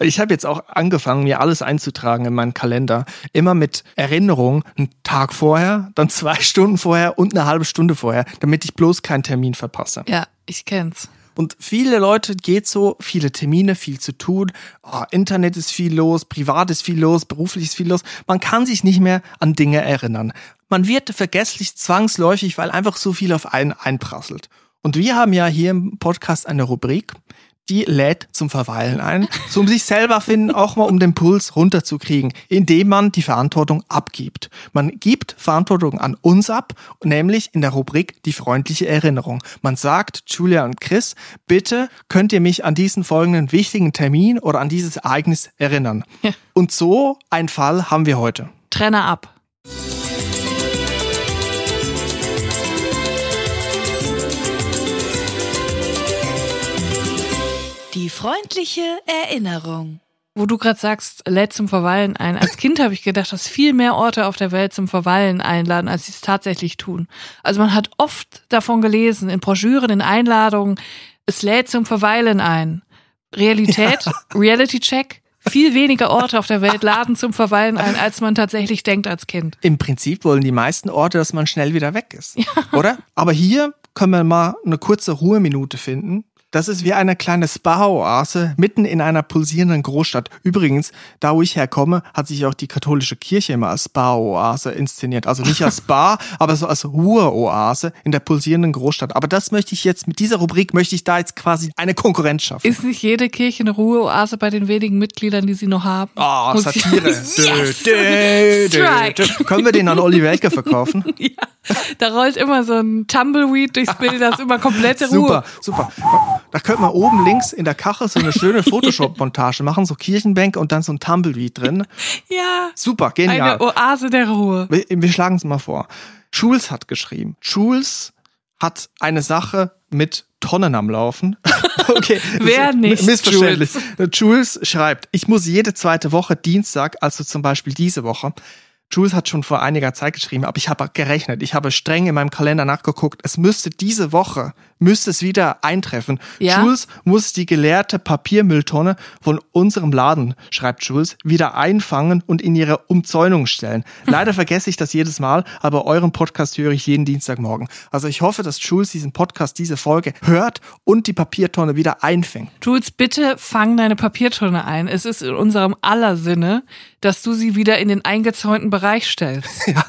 Ich habe jetzt auch angefangen, mir alles einzutragen in meinen Kalender. Immer mit Erinnerung, einen Tag vorher, dann zwei Stunden vorher und eine halbe Stunde vorher, damit ich bloß keinen Termin verpasse. ja, ich kenn's. Und viele Leute geht so, viele Termine, viel zu tun. Oh, Internet ist viel los, privat ist viel los, beruflich ist viel los. Man kann sich nicht mehr an Dinge erinnern. Man wird vergesslich zwangsläufig, weil einfach so viel auf einen einprasselt. Und wir haben ja hier im Podcast eine Rubrik, die lädt zum Verweilen ein, zum sich selber finden, auch mal um den Puls runterzukriegen, indem man die Verantwortung abgibt. Man gibt Verantwortung an uns ab, nämlich in der Rubrik die freundliche Erinnerung. Man sagt, Julia und Chris, bitte könnt ihr mich an diesen folgenden wichtigen Termin oder an dieses Ereignis erinnern. Ja. Und so ein Fall haben wir heute. Trenner ab. Die freundliche Erinnerung. Wo du gerade sagst, lädt zum Verweilen ein. Als Kind habe ich gedacht, dass viel mehr Orte auf der Welt zum Verweilen einladen, als sie es tatsächlich tun. Also man hat oft davon gelesen, in Broschüren, in Einladungen, es lädt zum Verweilen ein. Realität, ja. Reality Check, viel weniger Orte auf der Welt laden zum Verweilen ein, als man tatsächlich denkt als Kind. Im Prinzip wollen die meisten Orte, dass man schnell wieder weg ist. Ja. Oder? Aber hier können wir mal eine kurze Ruheminute finden. Das ist wie eine kleine Spa-Oase mitten in einer pulsierenden Großstadt. Übrigens, da wo ich herkomme, hat sich auch die katholische Kirche immer als Spa-Oase inszeniert. Also nicht als Spa, aber so als Ruhe-Oase in der pulsierenden Großstadt. Aber das möchte ich jetzt, mit dieser Rubrik möchte ich da jetzt quasi eine Konkurrenz schaffen. Ist nicht jede Kirche eine Ruhe-Oase bei den wenigen Mitgliedern, die sie noch haben? Oh, Satire. yes! dö, dö, dö, Können wir den an Olli Welke verkaufen? ja. Da rollt immer so ein Tumbleweed durchs Bild, das ist immer komplette Ruhe. Super, super. Da könnte man oben links in der Kachel so eine schöne Photoshop-Montage machen, so Kirchenbänke und dann so ein Tumbleweed drin. Ja. Super, genial. Eine Oase der Ruhe. Wir, wir schlagen es mal vor. Jules hat geschrieben. Jules hat eine Sache mit Tonnen am Laufen. okay. Wer nicht? Missverständlich. Jules. Jules schreibt, ich muss jede zweite Woche Dienstag, also zum Beispiel diese Woche, Jules hat schon vor einiger Zeit geschrieben, aber ich habe gerechnet, ich habe streng in meinem Kalender nachgeguckt. Es müsste diese Woche, müsste es wieder eintreffen. Ja? Jules muss die geleerte Papiermülltonne von unserem Laden, schreibt Jules, wieder einfangen und in ihre Umzäunung stellen. Leider vergesse ich das jedes Mal, aber euren Podcast höre ich jeden Dienstagmorgen. Also ich hoffe, dass Jules diesen Podcast, diese Folge hört und die Papiertonne wieder einfängt. Jules, bitte fang deine Papiertonne ein. Es ist in unserem aller Sinne, dass du sie wieder in den eingezäunten Bereich stellst. Ja,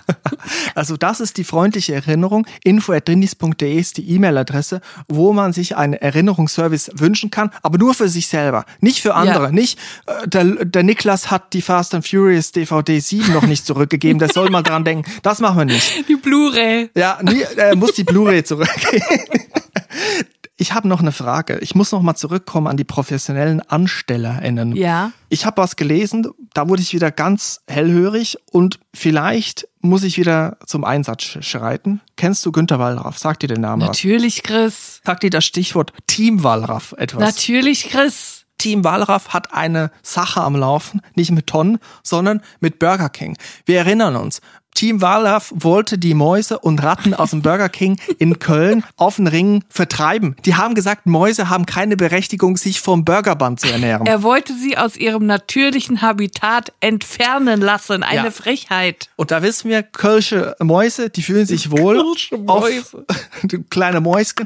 also das ist die freundliche Erinnerung. info.drinis.de ist die E-Mail-Adresse, wo man sich einen Erinnerungsservice wünschen kann, aber nur für sich selber, nicht für andere. Ja. Nicht, äh, der, der Niklas hat die Fast and Furious DVD 7 noch nicht zurückgegeben, der soll mal dran denken. Das machen wir nicht. Die Blu-ray. Ja, nie, er muss die Blu-ray zurückgeben. Ich habe noch eine Frage. Ich muss noch mal zurückkommen an die professionellen AnstellerInnen. Ja. Ich habe was gelesen, da wurde ich wieder ganz hellhörig und vielleicht muss ich wieder zum Einsatz schreiten. Kennst du Günter Wallraff? Sagt dir den Namen Natürlich, Chris. Sagt dir das Stichwort Team Wallraff etwas? Natürlich, Chris. Team Wallraff hat eine Sache am Laufen, nicht mit Tonnen, sondern mit Burger King. Wir erinnern uns, Team Wallraff wollte die Mäuse und Ratten aus dem Burger King in Köln auf den Ring vertreiben. Die haben gesagt, Mäuse haben keine Berechtigung, sich vom Burgerband zu ernähren. Er wollte sie aus ihrem natürlichen Habitat entfernen lassen. Eine ja. Frechheit. Und da wissen wir, Kölsche Mäuse, die fühlen sich wohl Kölsche Mäuse. auf, kleine Mäuschen,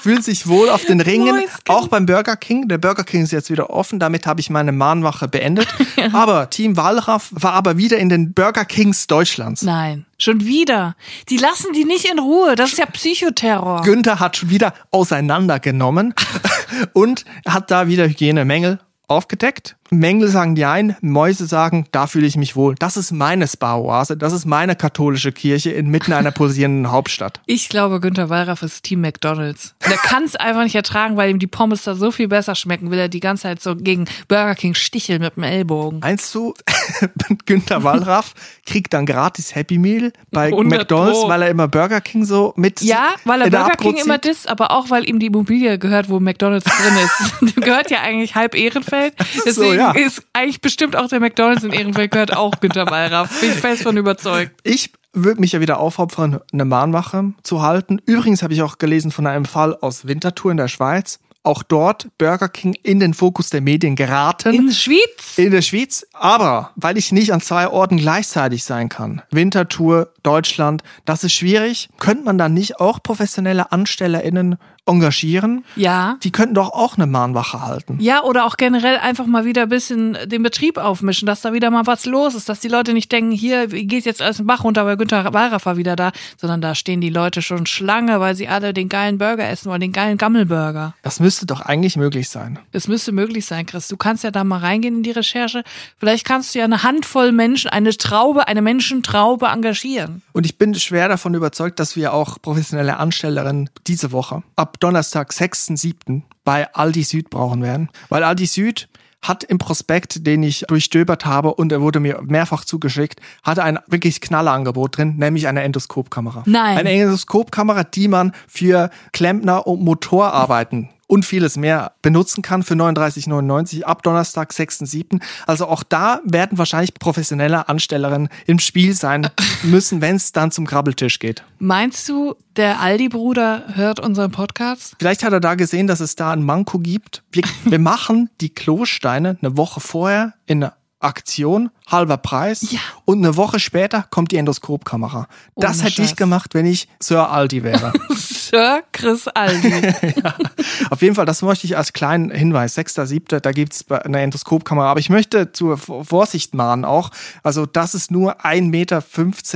fühlen sich wohl auf den Ringen, Mäusken. auch beim Burger King. Der Burger King ist jetzt wieder offen, damit habe ich meine Mahnwache beendet. ja. Aber Team Wallraff war aber wieder in den Burger Kings Deutschland. Ernst? Nein. Schon wieder. Die lassen die nicht in Ruhe. Das ist ja Psychoterror. Günther hat schon wieder auseinandergenommen und hat da wieder Hygienemängel aufgedeckt. Mängel sagen die ein, Mäuse sagen, da fühle ich mich wohl. Das ist meine Spa-Oase, das ist meine katholische Kirche inmitten einer pulsierenden Hauptstadt. Ich glaube, Günther Wallraff ist Team McDonalds. Der kann es einfach nicht ertragen, weil ihm die Pommes da so viel besser schmecken, will er die ganze Zeit so gegen Burger King sticheln mit dem Ellbogen. Meinst du, Günther Wallraff kriegt dann gratis Happy Meal bei McDonalds, Pro. weil er immer Burger King so mit Ja, weil er Burger King immer disst, aber auch weil ihm die Immobilie gehört, wo McDonalds drin ist. Gehört ja eigentlich halb Ehrenfeld. Deswegen ja. ist eigentlich bestimmt auch der McDonalds in Ehrenfeld gehört auch Günter Wallraff. Bin ich fest von überzeugt. Ich würde mich ja wieder aufopfern, eine Mahnwache zu halten. Übrigens habe ich auch gelesen von einem Fall aus Winterthur in der Schweiz. Auch dort Burger King in den Fokus der Medien geraten. In der Schweiz? In der Schweiz. Aber weil ich nicht an zwei Orten gleichzeitig sein kann, Winterthur, Deutschland, das ist schwierig. Könnte man dann nicht auch professionelle AnstellerInnen engagieren. Ja. Die könnten doch auch eine Mahnwache halten. Ja, oder auch generell einfach mal wieder ein bisschen den Betrieb aufmischen, dass da wieder mal was los ist, dass die Leute nicht denken, hier geht jetzt alles im Bach runter, weil Günther Wallraff war wieder da, sondern da stehen die Leute schon Schlange, weil sie alle den geilen Burger essen wollen, den geilen Gammelburger. Das müsste doch eigentlich möglich sein. Es müsste möglich sein, Chris. Du kannst ja da mal reingehen in die Recherche. Vielleicht kannst du ja eine Handvoll Menschen, eine Traube, eine Menschentraube engagieren. Und ich bin schwer davon überzeugt, dass wir auch professionelle Anstellerinnen diese Woche ab Donnerstag, 6.7. bei Aldi Süd brauchen werden. Weil Aldi Süd hat im Prospekt, den ich durchstöbert habe und er wurde mir mehrfach zugeschickt, hatte ein wirklich Knallerangebot drin, nämlich eine Endoskopkamera. Nein. Eine Endoskopkamera, die man für Klempner und Motorarbeiten und vieles mehr benutzen kann für 39,99 ab Donnerstag, 6.7. Also auch da werden wahrscheinlich professionelle Anstellerinnen im Spiel sein müssen, wenn es dann zum Krabbeltisch geht. Meinst du, der Aldi-Bruder hört unseren Podcast? Vielleicht hat er da gesehen, dass es da ein Manko gibt. Wir, wir machen die Klosteine eine Woche vorher in einer Aktion, halber Preis. Ja. Und eine Woche später kommt die Endoskopkamera. Das Ohne hätte ich Scheiß. gemacht, wenn ich Sir Aldi wäre. Sir Chris Aldi. Auf jeden Fall, das möchte ich als kleinen Hinweis. 6.7., da gibt's eine Endoskopkamera. Aber ich möchte zur Vorsicht mahnen auch. Also das ist nur 1,15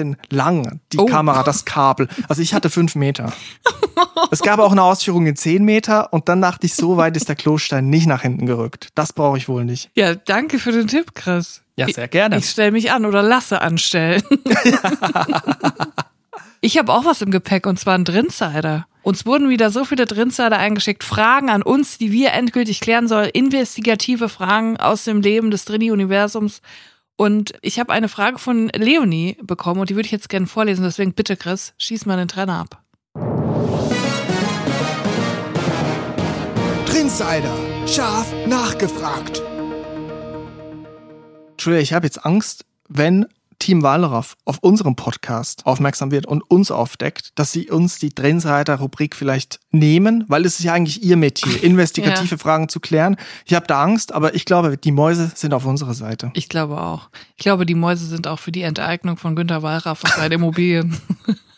Meter lang, die Oh. Kamera, das Kabel. Also ich hatte 5 Meter. Es gab auch eine Ausführung in 10 Meter und dann dachte ich, so weit ist der Klostein nicht nach hinten gerückt. Das brauche ich wohl nicht. ja, danke für den Tipp, Chris. Ja, sehr gerne. Ich stelle mich an oder lasse anstellen. ich habe auch was im Gepäck und zwar ein Drinsider. Uns wurden wieder so viele Drinsider eingeschickt, Fragen an uns, die wir endgültig klären sollen, investigative Fragen aus dem Leben des Drini-Universums. Und ich habe eine Frage von Leonie bekommen und die würde ich jetzt gerne vorlesen. Deswegen bitte, Chris, schieß mal den Trenner ab. Trinsider. Scharf nachgefragt. Entschuldigung, ich habe jetzt Angst, wenn Team Wallraff auf unserem Podcast aufmerksam wird und uns aufdeckt, dass sie uns die Trendseiter-Rubrik vielleicht nehmen, weil es ist ja eigentlich ihr Metier, investigative Fragen zu klären. Ich habe da Angst, aber ich glaube, die Mäuse sind auf unserer Seite. Ich glaube auch. Ich glaube, die Mäuse sind auch für die Enteignung von Günter Wallraff und seinen Immobilien.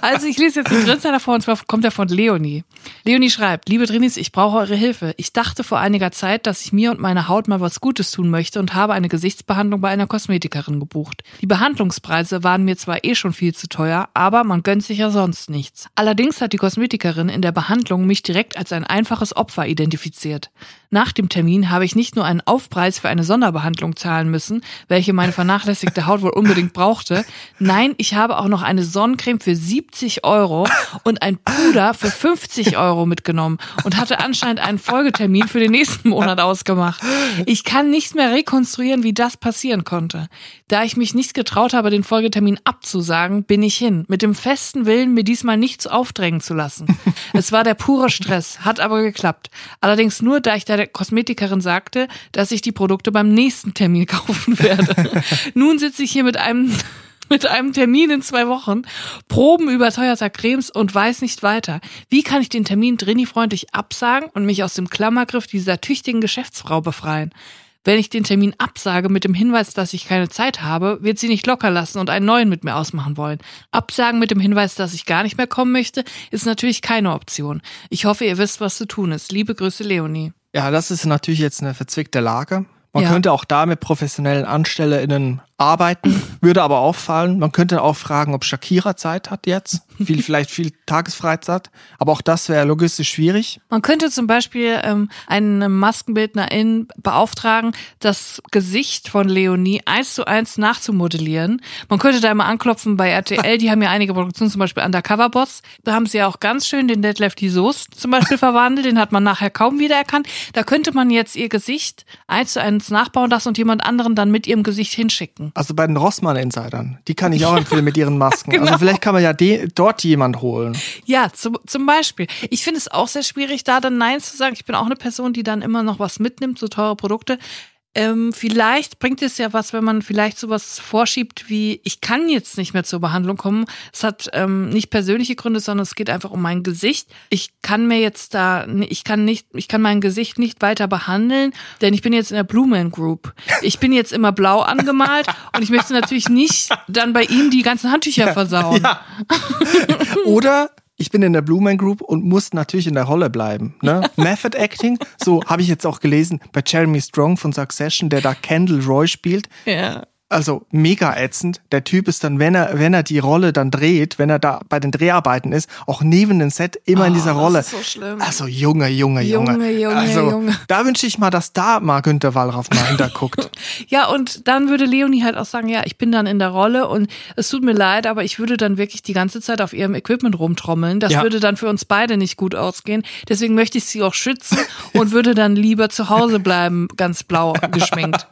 Also ich lese jetzt den Drinsider vor und zwar kommt er von Leonie. Leonie schreibt, liebe Drinis, ich brauche eure Hilfe. Ich dachte vor einiger Zeit, dass ich mir und meiner Haut mal was Gutes tun möchte und habe eine Gesichtsbehandlung bei einer Kosmetikerin gebucht. Die Behandlungspreise waren mir zwar eh schon viel zu teuer, aber man gönnt sich ja sonst nichts. Allerdings hat die Kosmetikerin in der Behandlung mich direkt als ein einfaches Opfer identifiziert. Nach dem Termin habe ich nicht nur einen Aufpreis für eine Sonderbehandlung zahlen müssen, welche meine vernachlässigte Haut wohl unbedingt brauchte. Nein, ich habe auch noch eine Sonnencreme für 70 Euro und ein Puder für 50 Euro mitgenommen und hatte anscheinend einen Folgetermin für den nächsten Monat ausgemacht. Ich kann nicht mehr rekonstruieren, wie das passieren konnte. Da ich mich nicht getraut habe, den Folgetermin abzusagen, bin ich hin, mit dem festen Willen, mir diesmal nichts aufdrängen zu lassen. Es war der pure Stress, hat aber geklappt. Allerdings nur, da ich der Kosmetikerin sagte, dass ich die Produkte beim nächsten Termin kaufen werde. Nun sitze ich hier mit einem mit einem Termin in zwei Wochen, Proben überteuerter Cremes und weiß nicht weiter. Wie kann ich den Termin Drini-freundlich absagen und mich aus dem Klammergriff dieser tüchtigen Geschäftsfrau befreien? Wenn ich den Termin absage mit dem Hinweis, dass ich keine Zeit habe, wird sie nicht locker lassen und einen neuen mit mir ausmachen wollen. Absagen mit dem Hinweis, dass ich gar nicht mehr kommen möchte, ist natürlich keine Option. Ich hoffe, ihr wisst, was zu tun ist. Liebe Grüße, Leonie. Ja, das ist natürlich jetzt eine verzwickte Lage. Man Ja. könnte auch da mit professionellen AnstellerInnen arbeiten, würde aber auffallen. Man könnte auch fragen, ob Shakira Zeit hat jetzt. Viel, vielleicht viel Tagesfreizeit. Aber auch das wäre logistisch schwierig. Man könnte zum Beispiel ähm, einen Maskenbildnerin beauftragen, das Gesicht von Leonie eins zu eins nachzumodellieren. Man könnte da mal anklopfen bei RTL, die haben ja einige Produktionen, zum Beispiel Undercover Boss. Da haben sie ja auch ganz schön den Detlef die Soest zum Beispiel verwandelt, den hat man nachher kaum wiedererkannt. Da könnte man jetzt ihr Gesicht eins zu eins nachbauen lassen und jemand anderen dann mit ihrem Gesicht hinschicken. Also bei den Rossmann-Insidern, die kann ich auch empfehlen mit ihren Masken. Genau. Also vielleicht kann man ja de dort jemand holen. Ja, zum, zum Beispiel. Ich finde es auch sehr schwierig, da dann Nein zu sagen. Ich bin auch eine Person, die dann immer noch was mitnimmt, so teure Produkte. Ähm, vielleicht bringt es ja was, wenn man vielleicht sowas vorschiebt wie, ich kann jetzt nicht mehr zur Behandlung kommen. Es hat ähm, nicht persönliche Gründe, sondern es geht einfach um mein Gesicht. Ich kann mir jetzt da, ich kann nicht, ich kann mein Gesicht nicht weiter behandeln, denn ich bin jetzt in der Blue Man Group. Ich bin jetzt immer blau angemalt und ich möchte natürlich nicht dann bei ihm die ganzen Handtücher versauen. Oder ich bin in der Blue Man Group und muss natürlich in der Rolle bleiben. Ne? Method Acting, so habe ich jetzt auch gelesen bei Jeremy Strong von Succession, der da Kendall Roy spielt. Ja. Also mega ätzend. Der Typ ist dann, wenn er, wenn er die Rolle dann dreht, wenn er da bei den Dreharbeiten ist, auch neben dem Set immer in dieser Oh, das Rolle. ist so schlimm. Also Junge, Junge, Junge. Junge, Junge, also, Junge. Da wünsche ich mal, dass da mal Günter Wallraff mal hinterguckt. Ja, und dann würde Leonie halt auch sagen, ja, ich bin dann in der Rolle und es tut mir leid, aber ich würde dann wirklich die ganze Zeit auf ihrem Equipment rumtrommeln. Das Ja. würde dann für uns beide nicht gut ausgehen. Deswegen möchte ich sie auch schützen und würde dann lieber zu Hause bleiben, ganz blau geschminkt.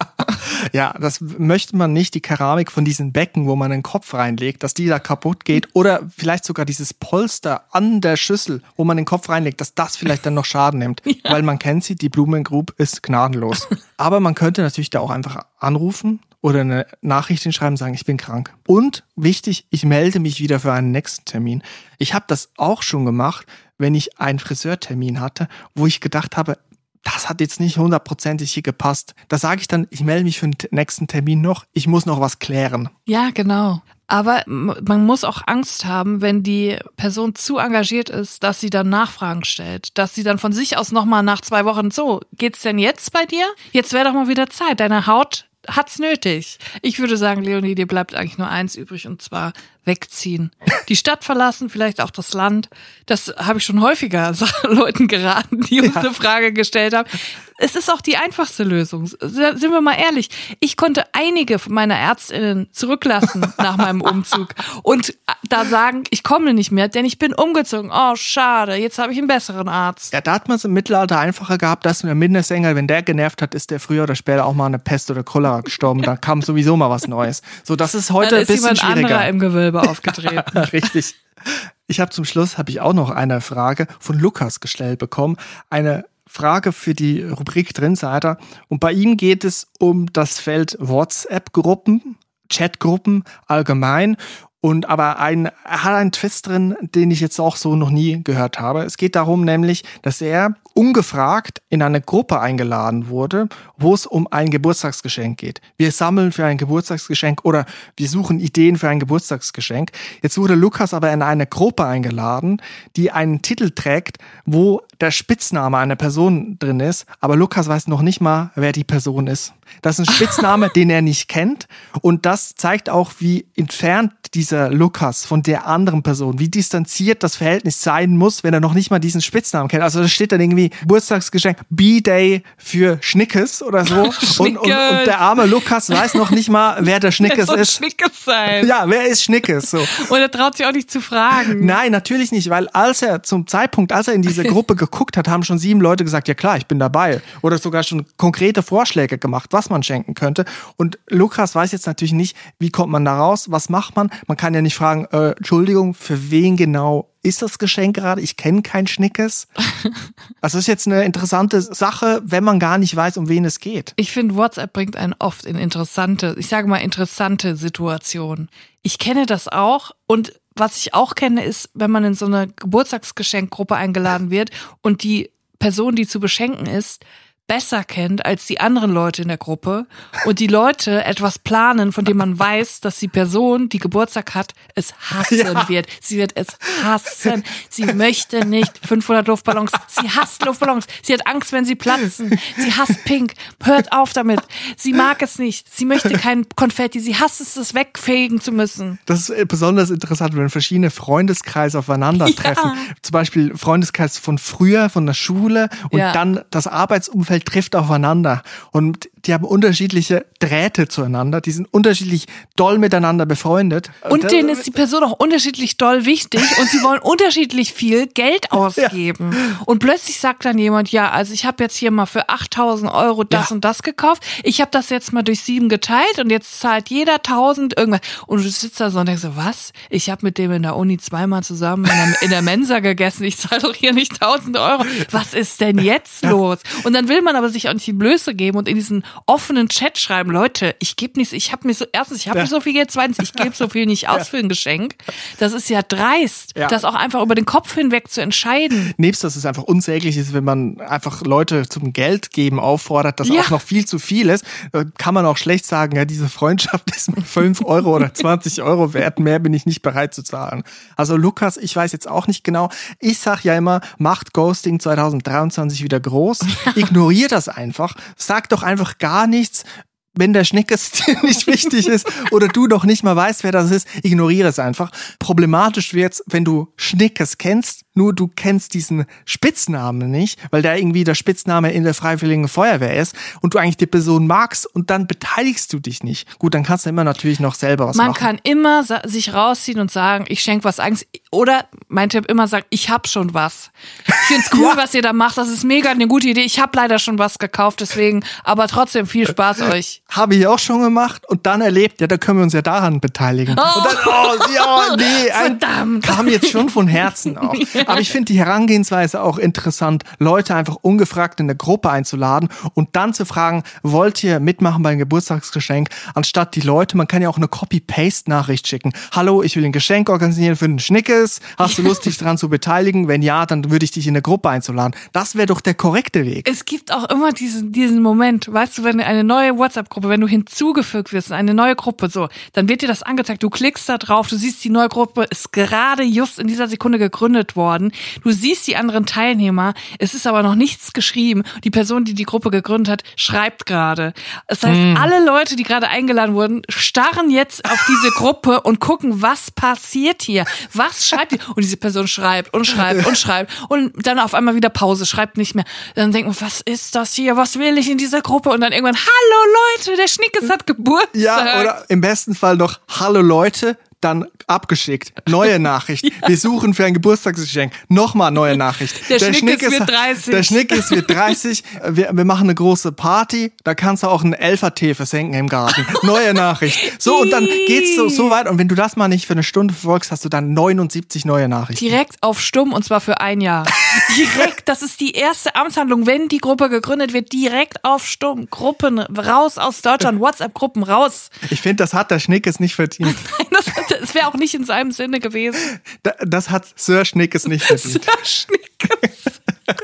ja, das möchte man man nicht die Keramik von diesen Becken, wo man den Kopf reinlegt, dass die da kaputt geht oder vielleicht sogar dieses Polster an der Schüssel, wo man den Kopf reinlegt, dass das vielleicht dann noch Schaden nimmt, ja. weil man kennt sie, die Blumengroup ist gnadenlos. Aber man könnte natürlich da auch einfach anrufen oder eine Nachricht hinschreiben, sagen, ich bin krank. Und wichtig, ich melde mich wieder für einen nächsten Termin. Ich habe das auch schon gemacht, wenn ich einen Friseurtermin hatte, wo ich gedacht habe, das hat jetzt nicht hundertprozentig hier gepasst. Da sage ich dann, ich melde mich für den nächsten Termin noch, ich muss noch was klären. Ja, genau. Aber man muss auch Angst haben, wenn die Person zu engagiert ist, dass sie dann Nachfragen stellt, dass sie dann von sich aus nochmal nach zwei Wochen so, geht's denn jetzt bei dir? Jetzt wäre doch mal wieder Zeit. Deine Haut hat's nötig. Ich würde sagen, Leonie, dir bleibt eigentlich nur eins übrig und zwar wegziehen. Die Stadt verlassen, vielleicht auch das Land. Das habe ich schon häufiger Leuten geraten, die uns ja. eine Frage gestellt haben. Es ist auch die einfachste Lösung. Sind wir mal ehrlich. Ich konnte einige meiner Ärztinnen zurücklassen nach meinem Umzug und da sagen, ich komme nicht mehr, denn ich bin umgezogen. Oh, schade, jetzt habe ich einen besseren Arzt. Ja, da hat man es im Mittelalter einfacher gehabt, dass der Minnesänger, wenn der genervt hat, ist der früher oder später auch mal eine Pest oder Cholera gestorben. Da kam sowieso mal was Neues. So, das ist heute ein bisschen schwieriger. im Gewölbe aufgetreten. Richtig. Ich habe zum Schluss habe ich auch noch eine Frage von Lukas gestellt bekommen. Eine Frage für die Rubrik Drinsider. Und bei ihm geht es um das Feld WhatsApp-Gruppen, Chatgruppen allgemein. Und aber ein, er hat einen Twist drin, den ich jetzt auch so noch nie gehört habe. Es geht darum nämlich, dass er ungefragt in eine Gruppe eingeladen wurde, wo es um ein Geburtstagsgeschenk geht. Wir sammeln für ein Geburtstagsgeschenk oder wir suchen Ideen für ein Geburtstagsgeschenk. Jetzt wurde Lukas aber in eine Gruppe eingeladen, die einen Titel trägt, wo der Spitzname einer Person drin ist, aber Lukas weiß noch nicht mal, wer die Person ist. Das ist ein Spitzname, den er nicht kennt und das zeigt auch, wie entfernt dieser Lukas von der anderen Person, wie distanziert das Verhältnis sein muss, wenn er noch nicht mal diesen Spitznamen kennt. Also da steht dann irgendwie Geburtstagsgeschenk B-Day für Schnickes oder so und, und, und, der arme Lukas weiß noch nicht mal, wer der Schnickes ist. Schnickes sein. Ja, wer ist Schnickes? So. Und er traut sich auch nicht zu fragen. Nein, natürlich nicht, weil als er zum Zeitpunkt, als er in diese Gruppe geguckt hat, haben schon sieben Leute gesagt, ja klar, ich bin dabei. Oder sogar schon konkrete Vorschläge gemacht, was man schenken könnte. Und Lukas weiß jetzt natürlich nicht, wie kommt man da raus, was macht man. Man kann ja nicht fragen, äh, Entschuldigung, für wen genau ist das Geschenk gerade? Ich kenne kein Schnickes. Also ist jetzt eine interessante Sache, wenn man gar nicht weiß, um wen es geht. Ich finde, WhatsApp bringt einen oft in interessante, ich sage mal interessante Situationen. Ich kenne das auch und was ich auch kenne, ist, wenn man in so eine Geburtstagsgeschenkgruppe eingeladen wird und die Person, die zu beschenken ist, besser kennt als die anderen Leute in der Gruppe und die Leute etwas planen, von dem man weiß, dass die Person, die Geburtstag hat, es hassen ja. wird. Sie wird es hassen. Sie möchte nicht 500 Luftballons. Sie hasst Luftballons. Sie hat Angst, wenn sie platzen. Sie hasst Pink. Hört auf damit. Sie mag es nicht. Sie möchte kein Konfetti. Sie hasst es, es wegfegen zu müssen. Das ist besonders interessant, wenn verschiedene Freundeskreise aufeinandertreffen. Ja. Zum Beispiel Freundeskreis von früher, von der Schule und ja. dann das Arbeitsumfeld trifft aufeinander. Und die haben unterschiedliche Drähte zueinander, die sind unterschiedlich doll miteinander befreundet. Und denen ist die Person auch unterschiedlich doll wichtig und sie wollen unterschiedlich viel Geld ausgeben. Ja. Und plötzlich sagt dann jemand, ja, also ich habe jetzt hier mal für 8000 Euro das ja. und das gekauft, ich habe das jetzt mal durch sieben geteilt und jetzt zahlt jeder 1000 irgendwas. Und du sitzt da so und denkst so, was? Ich habe mit dem in der Uni zweimal zusammen in der, in der Mensa gegessen, ich zahle doch hier nicht 1000 Euro. Was ist denn jetzt los? Und dann will man aber sich auch nicht die Blöße geben und in diesen offenen Chat schreiben, Leute, ich gebe nichts, ich habe mir so, erstens, ich habe ja. nicht so viel Geld, zweitens, ich gebe so viel nicht aus ja. für ein Geschenk. Das ist ja dreist, ja. das auch einfach über den Kopf hinweg zu entscheiden. Nebst, dass es einfach unsäglich ist, wenn man einfach Leute zum Geld geben auffordert, das auch noch viel zu viel ist, äh, kann man auch schlecht sagen, ja, diese Freundschaft ist mir 5 Euro oder 20 Euro wert, mehr bin ich nicht bereit zu zahlen. Also Lukas, ich weiß jetzt auch nicht genau. Ich sag ja immer, macht Ghosting 2023 wieder groß. Ignoriert das einfach. Sagt doch einfach gar nichts. Wenn der Schnickes dir nicht wichtig ist oder du doch nicht mal weißt, wer das ist, ignoriere es einfach. Problematisch wird's, wenn du Schnickes kennst, nur du kennst diesen Spitznamen nicht, weil der irgendwie der Spitzname in der Freiwilligen Feuerwehr ist und du eigentlich die Person magst und dann beteiligst du dich nicht. Gut, dann kannst du immer natürlich noch selber was Man machen. kann immer sich rausziehen und sagen, ich schenke was eigenes. Oder mein Tipp immer sagen, ich hab schon was. Ich find's cool, was ihr da macht. Das ist mega eine gute Idee. Ich hab leider schon was gekauft, deswegen, aber trotzdem viel Spaß euch. Habe ich auch schon gemacht und dann erlebt, ja, da können wir uns ja daran beteiligen. Und dann, oh, ja, nee, ein, Verdammt. kam jetzt schon von Herzen auch. Aber ich finde die Herangehensweise auch interessant, Leute einfach ungefragt in eine Gruppe einzuladen und dann zu fragen, wollt ihr mitmachen beim Geburtstagsgeschenk, anstatt die Leute, man kann ja auch eine Copy-Paste-Nachricht schicken. Hallo, ich will ein Geschenk organisieren für den Schnickes. Hast du Lust, dich daran zu beteiligen? Wenn ja, dann würde ich dich in eine Gruppe einzuladen. Das wäre doch der korrekte Weg. Es gibt auch immer diesen, diesen Moment, weißt du, wenn eine neue WhatsApp-Gruppe, wenn du hinzugefügt wirst in eine neue Gruppe, so, dann wird dir das angezeigt, du klickst da drauf, du siehst, die neue Gruppe ist gerade just in dieser Sekunde gegründet worden, du siehst die anderen Teilnehmer, es ist aber noch nichts geschrieben, die Person, die die Gruppe gegründet hat, schreibt gerade. Das heißt, alle Leute, die gerade eingeladen wurden, starren jetzt auf diese Gruppe und gucken, was passiert hier, was schreibt die? Und diese Person schreibt und schreibt und schreibt und dann auf einmal wieder Pause, schreibt nicht mehr. Dann denkt man, was ist das hier? Was will ich in dieser Gruppe? Und dann irgendwann, hallo Leute, der Schnickes hat Geburtstag. Ja, oder im besten Fall noch Hallo Leute, dann abgeschickt. Neue Nachricht. Wir suchen für ein Geburtstagsgeschenk. Nochmal neue Nachricht. Der Schnickes wird 30. Der Schnickes wird 30. Wir, wir machen eine große Party. Da kannst du auch einen Elfertee versenken im Garten. Neue Nachricht. So, und dann geht's so, so weit. Und wenn du das mal nicht für eine Stunde verfolgst, hast du dann 79 neue Nachrichten. Direkt auf Stumm und zwar für ein Jahr. Direkt, das ist die erste Amtshandlung, wenn die Gruppe gegründet wird, direkt auf Stumm. Gruppen raus aus Deutschland, WhatsApp-Gruppen raus. Ich finde, das hat der Schnickes nicht verdient. Nein, das, das wäre auch nicht in seinem Sinne gewesen. Da- Das hat Sir Schnickes nicht verdient. Der Schnickes.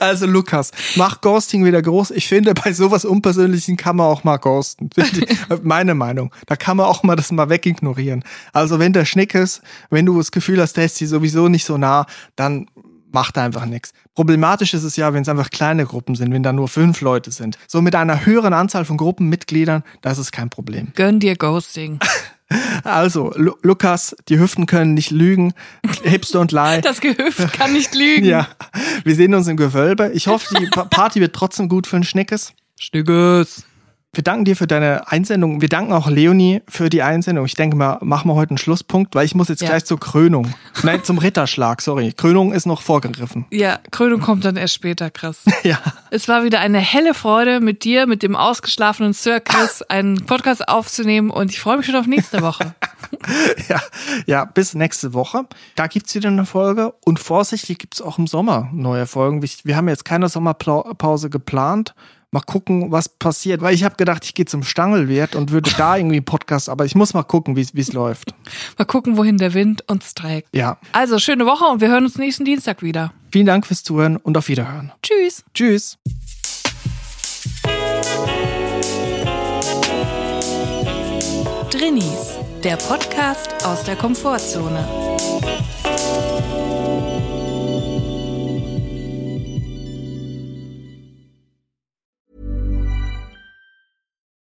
Also Lukas, mach Ghosting wieder groß. Ich finde, bei sowas Unpersönlichen kann man auch mal ghosten. Meine Meinung. Da kann man auch mal das mal wegignorieren. Also wenn der Schnick ist, wenn du das Gefühl hast, der ist dir sowieso nicht so nah, dann macht einfach nichts. Problematisch ist es ja, wenn es einfach kleine Gruppen sind, wenn da nur fünf Leute sind. So mit einer höheren Anzahl von Gruppenmitgliedern, das ist kein Problem. Gönn dir Ghosting. Also, Lu Lukas, die Hüften können nicht lügen. Hipster und Lie. Das Gehüft kann nicht lügen. Ja, wir sehen uns im Gewölbe. Ich hoffe, die Pa- Party wird trotzdem gut für den Schnickes. Schnickes. Wir danken dir für deine Einsendung. Wir danken auch Leonie für die Einsendung. Ich denke mal, machen wir heute einen Schlusspunkt, weil ich muss jetzt Ja. gleich zur Krönung. Nein, zum Ritterschlag, sorry. Krönung ist noch vorgegriffen. Ja, Krönung kommt dann erst später, Chris. Ja. Es war wieder eine helle Freude, mit dir, mit dem ausgeschlafenen Sir Chris, einen Podcast aufzunehmen und ich freue mich schon auf nächste Woche. Ja, ja, bis nächste Woche. Da gibt's wieder eine Folge und vorsichtig gibt's auch im Sommer neue Folgen. Wir- Wir haben jetzt keine Sommerpause geplant. Mal gucken, was passiert. Weil ich habe gedacht, ich gehe zum Stangelwert und würde da irgendwie einen Podcast, aber ich muss mal gucken, wie es läuft. Mal gucken, wohin der Wind uns trägt. Ja. Also, schöne Woche und wir hören uns nächsten Dienstag wieder. Vielen Dank fürs Zuhören und auf Wiederhören. Tschüss. Tschüss. Drinnies, der Podcast aus der Komfortzone.